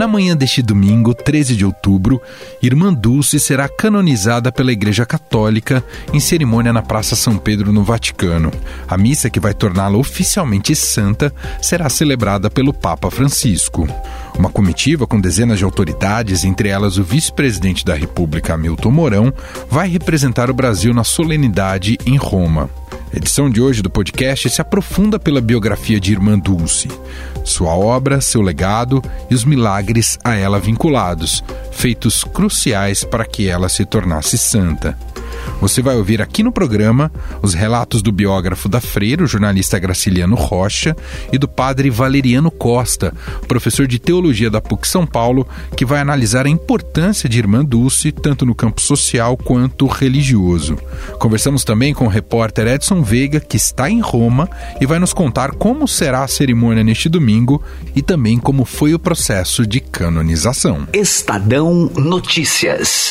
Na manhã deste domingo, 13 de outubro, Irmã Dulce será canonizada pela Igreja Católica em cerimônia na Praça São Pedro, no Vaticano. A missa que vai torná-la oficialmente santa será celebrada pelo Papa Francisco. Uma comitiva com dezenas de autoridades, entre elas o vice-presidente da República, Hamilton Mourão, vai representar o Brasil na solenidade em Roma. A edição de hoje do podcast se aprofunda pela biografia de Irmã Dulce, sua obra, seu legado e os milagres a ela vinculados, feitos cruciais para que ela se tornasse santa. Você vai ouvir aqui no programa os relatos do biógrafo da Freira, o jornalista Graciliano Rocha, e do padre Valeriano Costa, professor de teologia da PUC São Paulo, que vai analisar a importância de Irmã Dulce, tanto no campo social quanto religioso. Conversamos também com o repórter Edson Veiga, que está em Roma e vai nos contar como será a cerimônia neste domingo e também como foi o processo de canonização. Estadão Notícias.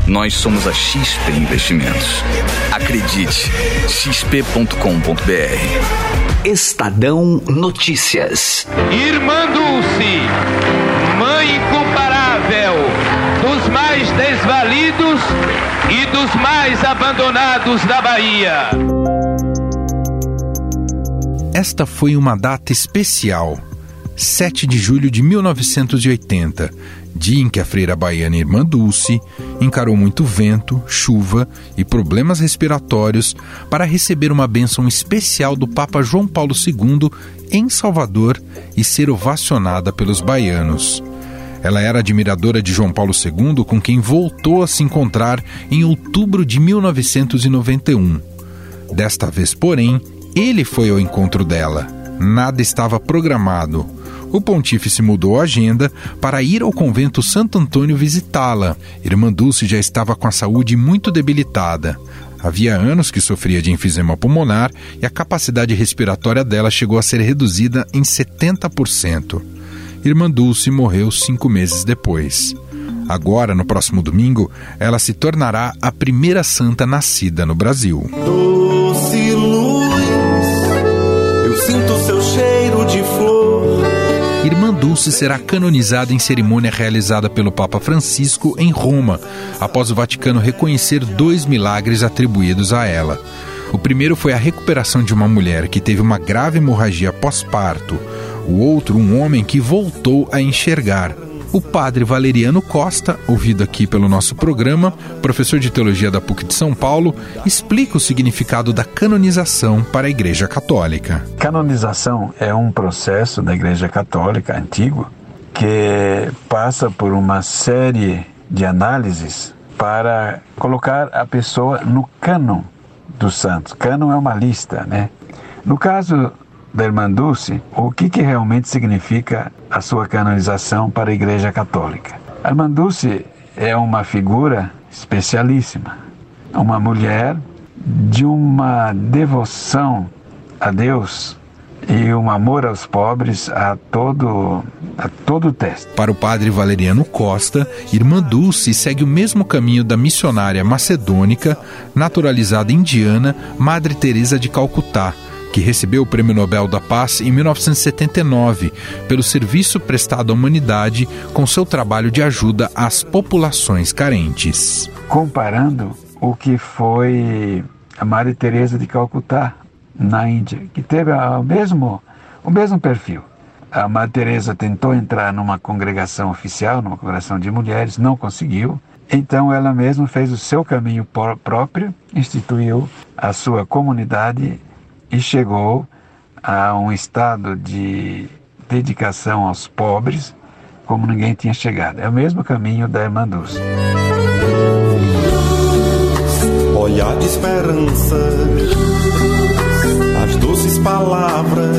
nós somos a XP Investimentos. Acredite, xp.com.br. Estadão Notícias. Irmã Dulce, mãe incomparável dos mais desvalidos e dos mais abandonados da Bahia. Esta foi uma data especial, 7 de julho de 1980 dia em que a freira baiana Irmã Dulce encarou muito vento, chuva e problemas respiratórios para receber uma bênção especial do Papa João Paulo II em Salvador e ser ovacionada pelos baianos. Ela era admiradora de João Paulo II, com quem voltou a se encontrar em outubro de 1991. Desta vez, porém, ele foi ao encontro dela. Nada estava programado o pontífice mudou a agenda para ir ao convento Santo Antônio visitá-la. Irmã Dulce já estava com a saúde muito debilitada. Havia anos que sofria de enfisema pulmonar e a capacidade respiratória dela chegou a ser reduzida em 70%. Irmã Dulce morreu cinco meses depois. Agora, no próximo domingo, ela se tornará a primeira santa nascida no Brasil. Doce luz, eu sinto seu cheiro de flor Irmã Dulce será canonizada em cerimônia realizada pelo Papa Francisco em Roma, após o Vaticano reconhecer dois milagres atribuídos a ela. O primeiro foi a recuperação de uma mulher que teve uma grave hemorragia pós-parto. O outro, um homem que voltou a enxergar. O padre Valeriano Costa, ouvido aqui pelo nosso programa, professor de teologia da PUC de São Paulo, explica o significado da canonização para a Igreja Católica. Canonização é um processo da Igreja Católica antigo que passa por uma série de análises para colocar a pessoa no cânon dos santos. Cânon é uma lista, né? No caso da Irmã Dulce, o que, que realmente significa a sua canonização para a Igreja Católica. A Irmã Dulce é uma figura especialíssima, uma mulher de uma devoção a Deus e um amor aos pobres a todo a todo teste. Para o padre Valeriano Costa, Irmã Dulce segue o mesmo caminho da missionária macedônica, naturalizada indiana, Madre Teresa de Calcutá que recebeu o Prêmio Nobel da Paz em 1979 pelo serviço prestado à humanidade com seu trabalho de ajuda às populações carentes. Comparando o que foi a Maria Teresa de Calcutá na Índia, que teve o mesmo o mesmo perfil. A Maria Teresa tentou entrar numa congregação oficial, numa congregação de mulheres, não conseguiu. Então ela mesma fez o seu caminho próprio, instituiu a sua comunidade e chegou a um estado de dedicação aos pobres como ninguém tinha chegado. É o mesmo caminho da Irmã Dulce. Olhar de esperança, as doces palavras.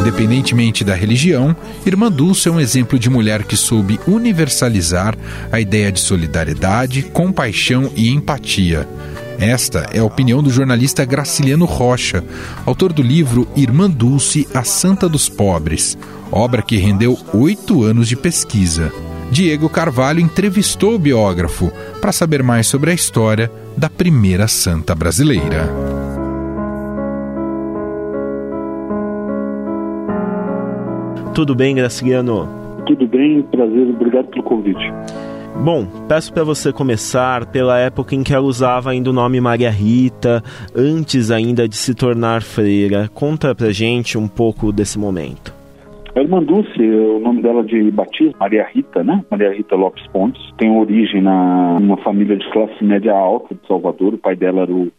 Independentemente da religião, Irmã Dulce é um exemplo de mulher que soube universalizar a ideia de solidariedade, compaixão e empatia Esta é a opinião do jornalista Graciliano Rocha, autor do livro Irmã Dulce, a Santa dos Pobres, obra que rendeu oito anos de pesquisa. Diego Carvalho entrevistou o biógrafo para saber mais sobre a história da primeira santa brasileira. Tudo bem, Graciliano? Tudo bem, prazer, obrigado pelo convite. Bom, peço para você começar pela época em que ela usava ainda o nome Maria Rita, antes ainda de se tornar freira. Conta pra gente um pouco desse momento. A irmã Dulce, o nome dela de batismo, Maria Rita, né? Maria Rita Lopes Pontes, tem origem na uma família de classe média alta de Salvador. O pai dela era o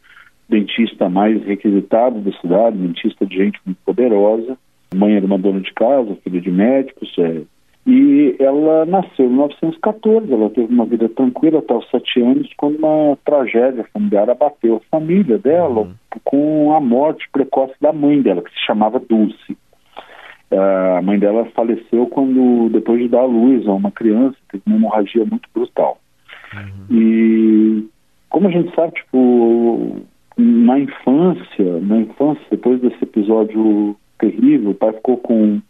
dentista mais requisitado da cidade, dentista de gente muito poderosa. Mãe era uma dona de casa, filha de médicos, é, e ela nasceu em 1914, ela teve uma vida tranquila até os sete anos, quando uma tragédia familiar abateu a família dela uhum. com a morte precoce da mãe dela, que se chamava Dulce. A mãe dela faleceu quando, depois de dar à luz a uma criança, teve uma hemorragia muito brutal. Uhum. E como a gente sabe, tipo, na infância, na infância, depois desse episódio terrível, o pai ficou com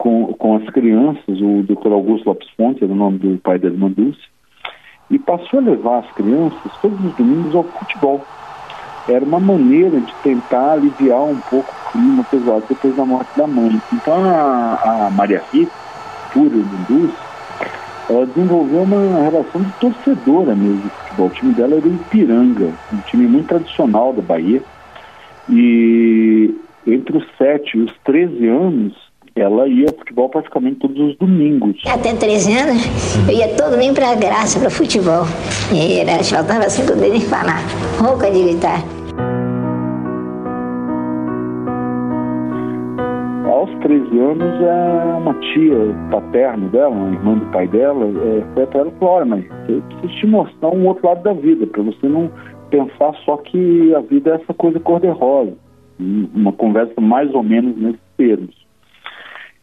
com, com as crianças, o Dr. Augusto Lopes Fonte, era o nome do pai da irmã Dulce, e passou a levar as crianças todos os domingos ao futebol. Era uma maneira de tentar aliviar um pouco o clima pesado depois da morte da mãe. Então a, a Maria Rita, pura do Dulce, ela desenvolveu uma relação de torcedora mesmo de futebol. O time dela era o Ipiranga, um time muito tradicional da Bahia. E entre os 7 e os 13 anos, ela ia ao futebol praticamente todos os domingos. Até 13 anos, eu ia todo domingo para Graça, para futebol. E era, faltava cinco dedos de falar, rouca de gritar. Aos 13 anos, é uma tia paterna dela, uma irmã do pai dela, é, foi até ela e falou, olha, mas eu preciso te mostrar um outro lado da vida, para você não pensar só que a vida é essa coisa cor-de-rosa. Uma conversa mais ou menos nesses termos.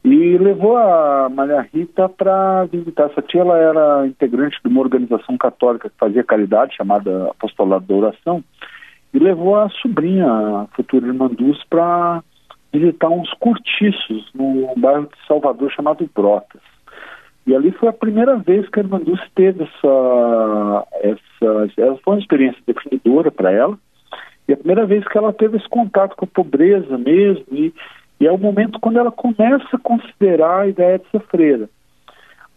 E levou a Maria Rita para visitar essa tia. Ela era integrante de uma organização católica que fazia caridade, chamada Apostolado da Oração, e levou a sobrinha, a futura irmã Dulce, para visitar uns cortiços no bairro de Salvador chamado Brotas. E ali foi a primeira vez que a irmã Dulce teve essa, essa, essa foi uma experiência definidora para ela, e a primeira vez que ela teve esse contato com a pobreza mesmo, e e é o momento quando ela começa a considerar a ideia de ser freira.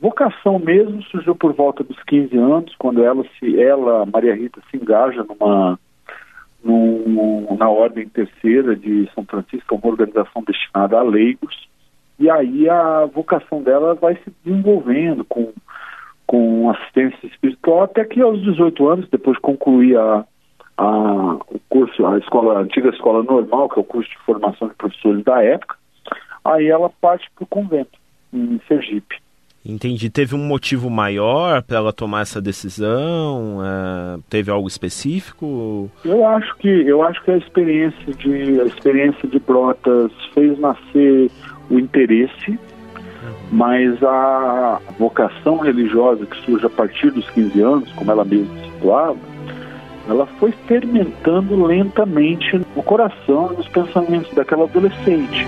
Vocação mesmo surgiu por volta dos 15 anos, quando ela, se, ela Maria Rita, se engaja numa, num, na Ordem Terceira de São Francisco, uma organização destinada a leigos, e aí a vocação dela vai se desenvolvendo com, com assistência espiritual, até que aos 18 anos, depois de concluir a, a, o curso, a escola, a antiga escola normal, que é o curso de formação de professores da época, aí ela parte para o convento, em Sergipe. Entendi. Teve um motivo maior para ela tomar essa decisão? É, teve algo específico? Eu acho que eu acho que a experiência de a experiência de Brotas fez nascer o interesse, mas a vocação religiosa que surge a partir dos 15 anos, como ela mesma situava, ela foi fermentando lentamente no coração e nos pensamentos daquela adolescente.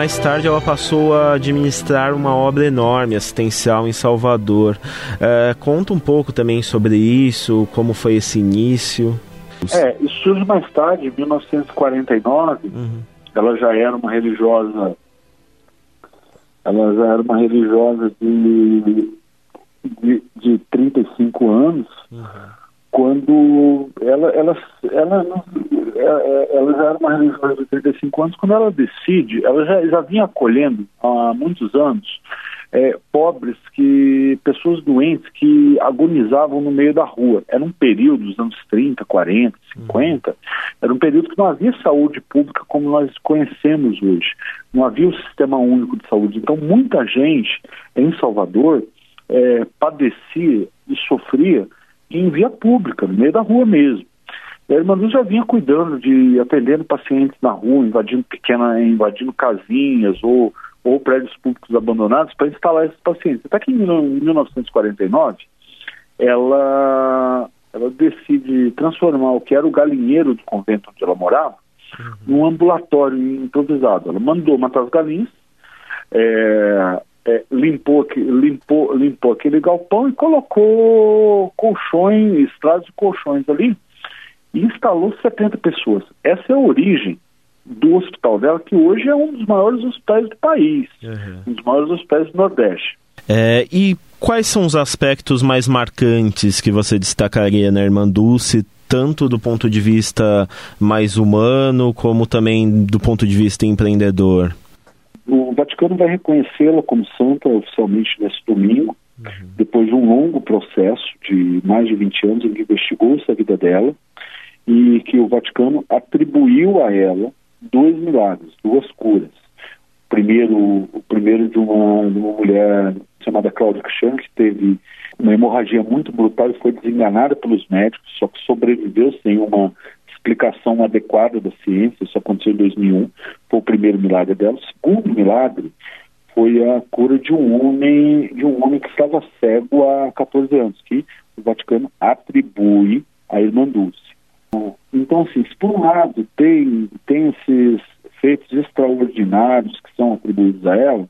Mais tarde ela passou a administrar uma obra enorme assistencial em Salvador. É, conta um pouco também sobre isso, como foi esse início. É, isso surge mais tarde, em 1949. Uhum. Ela já era uma religiosa. Ela já era uma religiosa de, de, de 35 anos. Uhum quando ela, ela, ela, ela, ela já era uma religiosa de 35 anos, quando ela decide, ela já, já vinha acolhendo há muitos anos é, pobres, que pessoas doentes que agonizavam no meio da rua. Era um período dos anos 30, 40, 50, era um período que não havia saúde pública como nós conhecemos hoje. Não havia o sistema único de saúde. Então, muita gente em Salvador é, padecia e sofria em via pública, no meio da rua mesmo. A irmã Luz já vinha cuidando de atendendo pacientes na rua, invadindo pequena, invadindo casinhas ou, ou prédios públicos abandonados para instalar esses pacientes. Até que em 1949 ela, ela decide transformar o que era o galinheiro do convento onde ela morava uhum. num ambulatório improvisado. Ela mandou matar as galinhas, é, é, limpou, limpou, limpou aquele galpão e colocou colchões, estradas de colchões ali e instalou 70 pessoas. Essa é a origem do hospital dela, que hoje é um dos maiores hospitais do país, uhum. um dos maiores hospitais do Nordeste. É, e quais são os aspectos mais marcantes que você destacaria na Irmã Dulce, tanto do ponto de vista mais humano, como também do ponto de vista empreendedor? O Vaticano vai reconhecê-la como santa oficialmente nesse domingo, uhum. depois de um longo processo de mais de 20 anos em que investigou-se a vida dela, e que o Vaticano atribuiu a ela dois milagres, duas curas. Primeiro, o primeiro de uma, de uma mulher chamada Cláudia Chan, que teve uma hemorragia muito brutal e foi desenganada pelos médicos, só que sobreviveu sem uma explicação adequada da ciência, isso aconteceu em 2001, foi o primeiro milagre dela. O segundo milagre foi a cura de um homem, de um homem que estava cego há 14 anos, que o Vaticano atribui à irmã Dulce. Então, assim, por um lado tem, tem esses feitos extraordinários que são atribuídos a ela,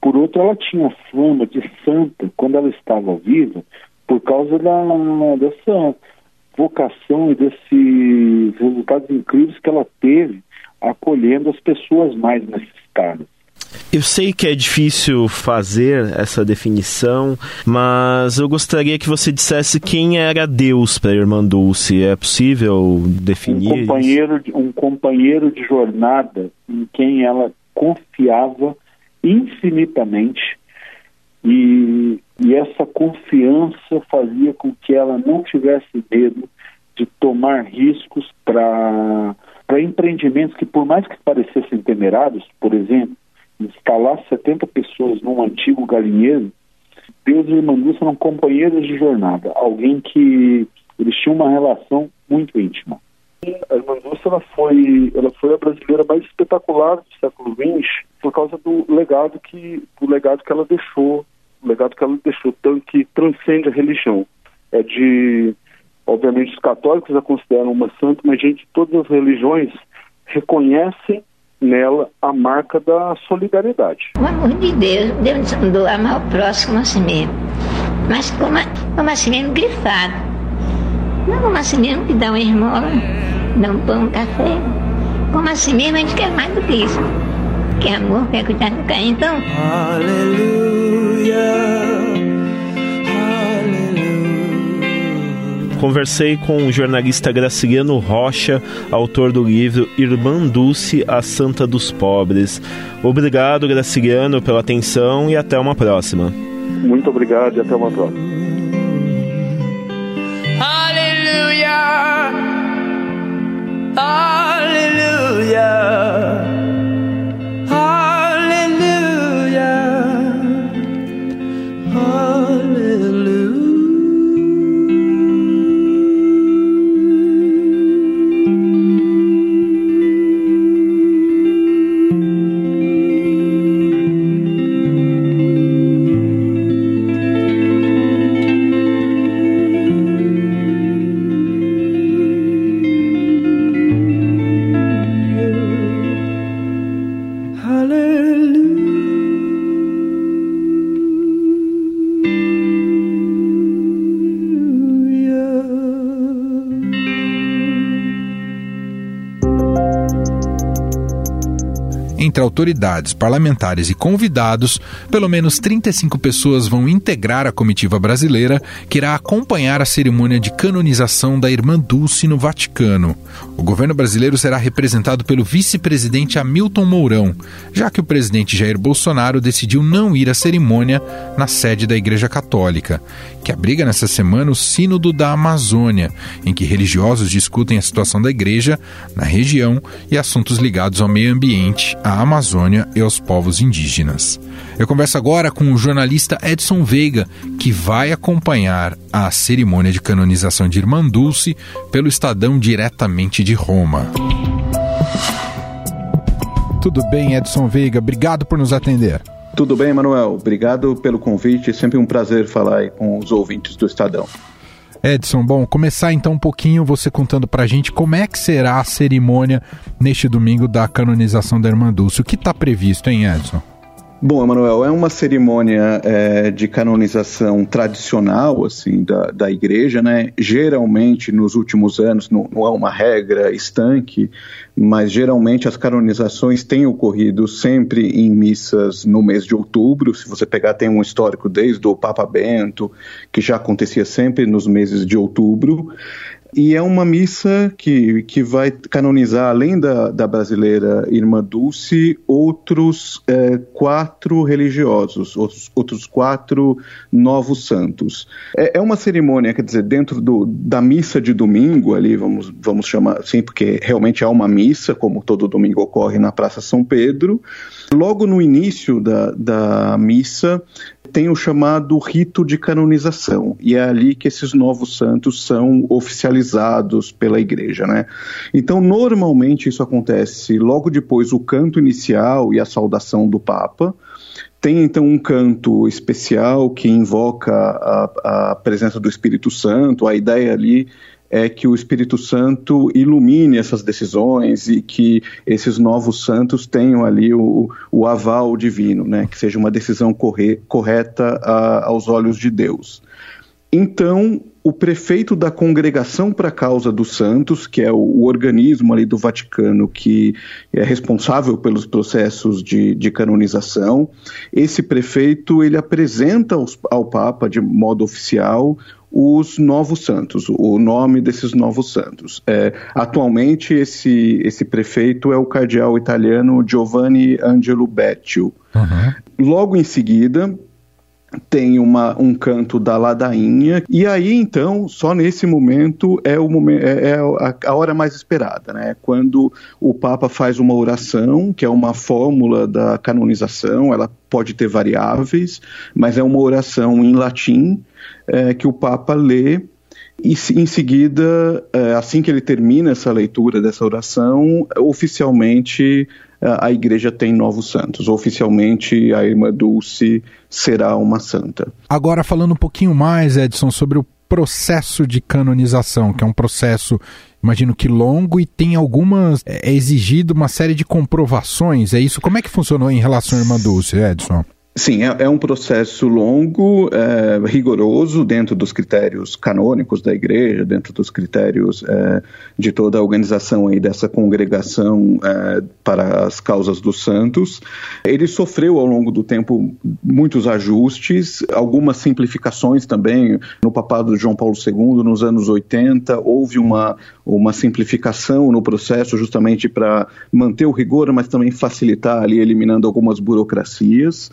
por outro, ela tinha fama de santa quando ela estava viva, por causa da, dessa vocação e desses resultados incríveis que ela teve acolhendo as pessoas mais necessitadas. Eu sei que é difícil fazer essa definição, mas eu gostaria que você dissesse quem era Deus para a irmã Dulce. É possível definir? Um companheiro, de, um companheiro de jornada em quem ela confiava infinitamente e, e essa confiança fazia com que ela não tivesse medo de tomar riscos para empreendimentos que, por mais que parecessem temerados, por exemplo, instalar 70 pessoas num antigo galinheiro, Deus e Dulce eram companheiros de jornada, alguém que eles tinham uma relação muito íntima. A Irmã Dulce ela foi, ela foi a brasileira mais espetacular do século XX por causa do legado que, do legado que ela deixou, legado que ela deixou, que transcende a religião. É de, obviamente, os católicos a consideram uma santa, mas gente de todas as religiões reconhecem nela a marca da solidariedade. O amor de Deus, Deus mandou amar o próximo a si mesmo, mas como, como a si mesmo grifado. Não como a si mesmo que dá uma esmola, dá um pão, um café. Como a si mesmo a gente quer mais do que isso. Que amor, quer cuidar do carinho, então. Aleluia. Conversei com o jornalista Graciliano Rocha, autor do livro Irmã Dulce, a Santa dos Pobres. Obrigado, Graciliano, pela atenção e até uma próxima. Muito obrigado e até uma próxima. Aleluia! Aleluia! Entre autoridades, parlamentares e convidados, pelo menos 35 pessoas vão integrar a comitiva brasileira que irá acompanhar a cerimônia de canonização da irmã Dulce no Vaticano. O governo brasileiro será representado pelo vice-presidente Hamilton Mourão, já que o presidente Jair Bolsonaro decidiu não ir à cerimônia na sede da Igreja Católica, que abriga nessa semana o Sínodo da Amazônia, em que religiosos discutem a situação da igreja na região e assuntos ligados ao meio ambiente, à Amazônia e aos povos indígenas. Eu converso agora com o jornalista Edson Veiga, que vai acompanhar a cerimônia de canonização de Irmã Dulce pelo Estadão diretamente de Roma. Tudo bem, Edson Veiga? Obrigado por nos atender. Tudo bem, Manuel. Obrigado pelo convite. É sempre um prazer falar com os ouvintes do Estadão. Edson, bom, começar então um pouquinho você contando pra gente como é que será a cerimônia neste domingo da canonização da Irmã Dulce. O que está previsto, hein, Edson? Bom, Emanuel, é uma cerimônia é, de canonização tradicional, assim, da, da igreja, né? Geralmente, nos últimos anos, não, não é uma regra estanque, mas geralmente as canonizações têm ocorrido sempre em missas no mês de outubro. Se você pegar, tem um histórico desde o Papa Bento, que já acontecia sempre nos meses de outubro. E é uma missa que, que vai canonizar, além da, da brasileira Irmã Dulce, outros é, quatro religiosos, outros, outros quatro novos santos. É, é, uma cerimônia, quer dizer, dentro do, da missa de domingo, ali, vamos, vamos chamar assim, porque realmente é uma missa, como todo domingo ocorre na Praça São Pedro. Logo no início da, da missa, tem o chamado rito de canonização, e é ali que esses novos santos são oficializados pela igreja, né? Então, normalmente isso acontece logo depois o canto inicial e a saudação do Papa. Tem então um canto especial que invoca a, a presença do Espírito Santo, a ideia ali é que o Espírito Santo ilumine essas decisões e que esses novos santos tenham ali o, o aval divino, né? que seja uma decisão corre, correta a, aos olhos de Deus. Então, o prefeito da Congregação para a Causa dos Santos, que é o, o, organismo ali do Vaticano que é responsável pelos processos de, de canonização, esse prefeito ele apresenta aos, ao Papa de modo oficial os novos santos, o nome desses novos santos. É, atualmente, esse, esse prefeito é o cardeal italiano Giovanni Angelo Beccio. Uhum. Logo em seguida, tem uma, um canto da ladainha, e aí então, só nesse momento é, o momento, é, é a, a, hora mais esperada, né? Quando o Papa faz uma oração, que é uma fórmula da canonização, ela pode ter variáveis, mas é uma oração em latim, é, que o Papa lê e em seguida, é, assim que ele termina essa leitura dessa oração, oficialmente a igreja tem novos santos. Oficialmente, a irmã Dulce será uma santa. Agora, falando um pouquinho mais, Edson, sobre o processo de canonização, que é um processo, imagino que longo e tem algumas. É, é exigido uma série de comprovações, é isso? Como é que funcionou em relação à irmã Dulce, Edson? Sim, é, é, um processo longo, é, rigoroso, dentro dos critérios canônicos da igreja, dentro dos critérios é, de toda a organização aí dessa congregação é, para as causas dos santos. Ele sofreu ao longo do tempo muitos ajustes, algumas simplificações também. No papado de João Paulo II, nos anos 80, houve uma, uma simplificação no processo justamente para manter o rigor, mas também facilitar ali, eliminando algumas burocracias.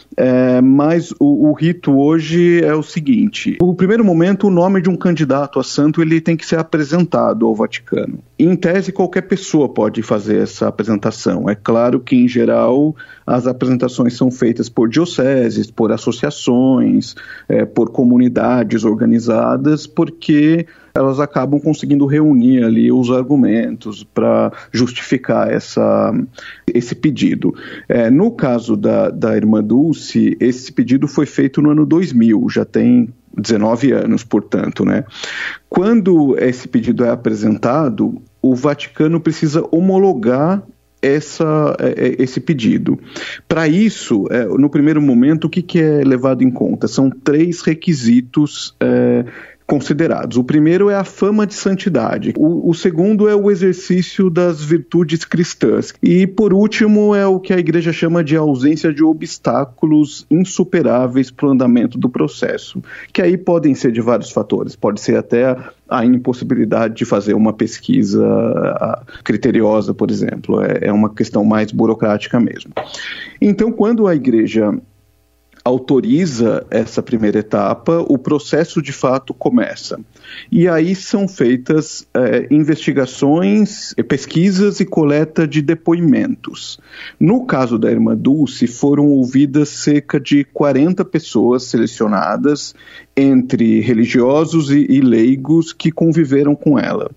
É, mas o, o, rito hoje é o seguinte: no primeiro momento, o nome de um candidato a santo ele tem que ser apresentado ao Vaticano. Em tese, qualquer pessoa pode fazer essa apresentação. É claro que, em geral, as apresentações são feitas por dioceses, por associações, é, por comunidades organizadas, porque elas acabam conseguindo reunir ali os argumentos para justificar essa, esse pedido. É, no caso da, da irmã Dulce, esse pedido foi feito no ano 2000, já tem 19 anos, portanto, né? Quando esse pedido é apresentado, o Vaticano precisa homologar essa, é, é, esse pedido. Para isso, é, no primeiro momento, o que, é levado em conta? São três requisitos considerados. O primeiro é a fama de santidade, o, o segundo é o exercício das virtudes cristãs, e por último é o que a igreja chama de ausência de obstáculos insuperáveis para o andamento do processo, que aí podem ser de vários fatores, pode ser até a impossibilidade de fazer uma pesquisa criteriosa, por exemplo, é, é uma questão mais burocrática mesmo. Então, quando a igreja autoriza essa primeira etapa, o processo de fato começa. E aí são feitas é, investigações, pesquisas e coleta de depoimentos. No caso da irmã Dulce, foram ouvidas cerca de 40 pessoas selecionadas entre religiosos e, e, leigos que conviveram com ela.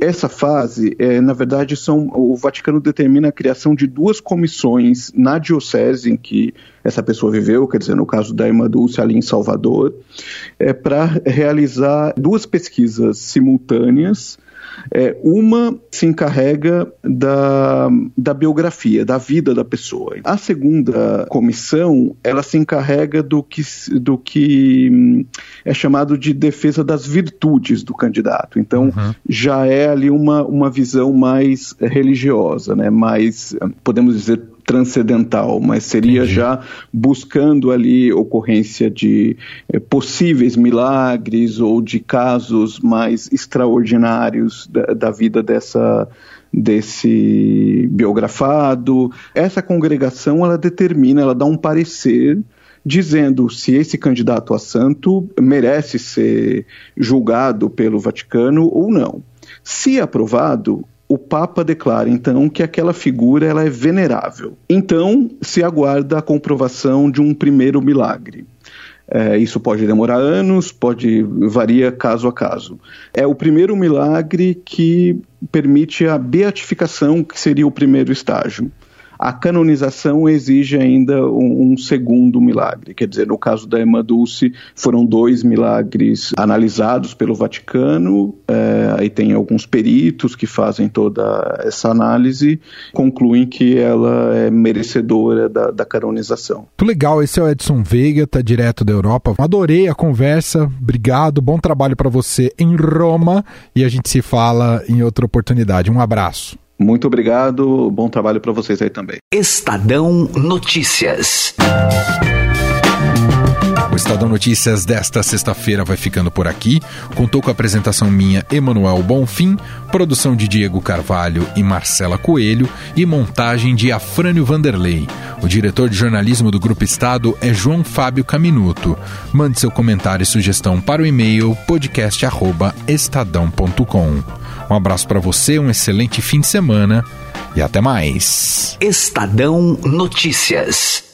Essa fase, é, na verdade, são o Vaticano determina a criação de duas comissões na diocese em que essa pessoa viveu, quer dizer, no caso da irmã Dulce ali em Salvador, é, para realizar duas pesquisas simultâneas é, uma se encarrega da, da biografia, da vida da pessoa. A segunda comissão, ela se encarrega do que, do que hum, é chamado de defesa das virtudes do candidato. Então, uhum. já é ali uma, uma visão mais religiosa, né? mais, podemos dizer, transcendental, mas seria Entendi. já buscando ali ocorrência de eh, possíveis milagres ou de casos mais extraordinários da, da vida dessa desse biografado. Essa congregação ela determina, ela dá um parecer dizendo se esse candidato a santo merece ser julgado pelo Vaticano ou não. Se aprovado, o Papa declara então que aquela figura ela é venerável. Então se aguarda a comprovação de um primeiro milagre. É, isso pode demorar anos, pode varia caso a caso. É o primeiro milagre que permite a beatificação, que seria o primeiro estágio. A canonização exige ainda um, um, segundo milagre. Quer dizer, no caso da Emma Dulce, foram dois milagres analisados pelo Vaticano, é, aí tem alguns peritos que fazem toda essa análise, concluem que ela é merecedora da, da canonização. Muito legal, esse é o Edson Veiga, tá direto da Europa. Adorei a conversa, obrigado, bom trabalho para você em Roma e a gente se fala em outra oportunidade. Um abraço. Muito obrigado, bom trabalho para vocês aí também. Estadão Notícias. O Estadão Notícias desta sexta-feira vai ficando por aqui. Contou com a apresentação minha, Emanuel Bonfim, produção de Diego Carvalho e Marcela Coelho e montagem de Afrânio Vanderlei. O diretor de jornalismo do Grupo Estado é João Fábio Caminuto. Mande seu comentário e sugestão para o e-mail podcast@estadão.com. Um abraço para você, um excelente fim de semana e até mais. Estadão Notícias.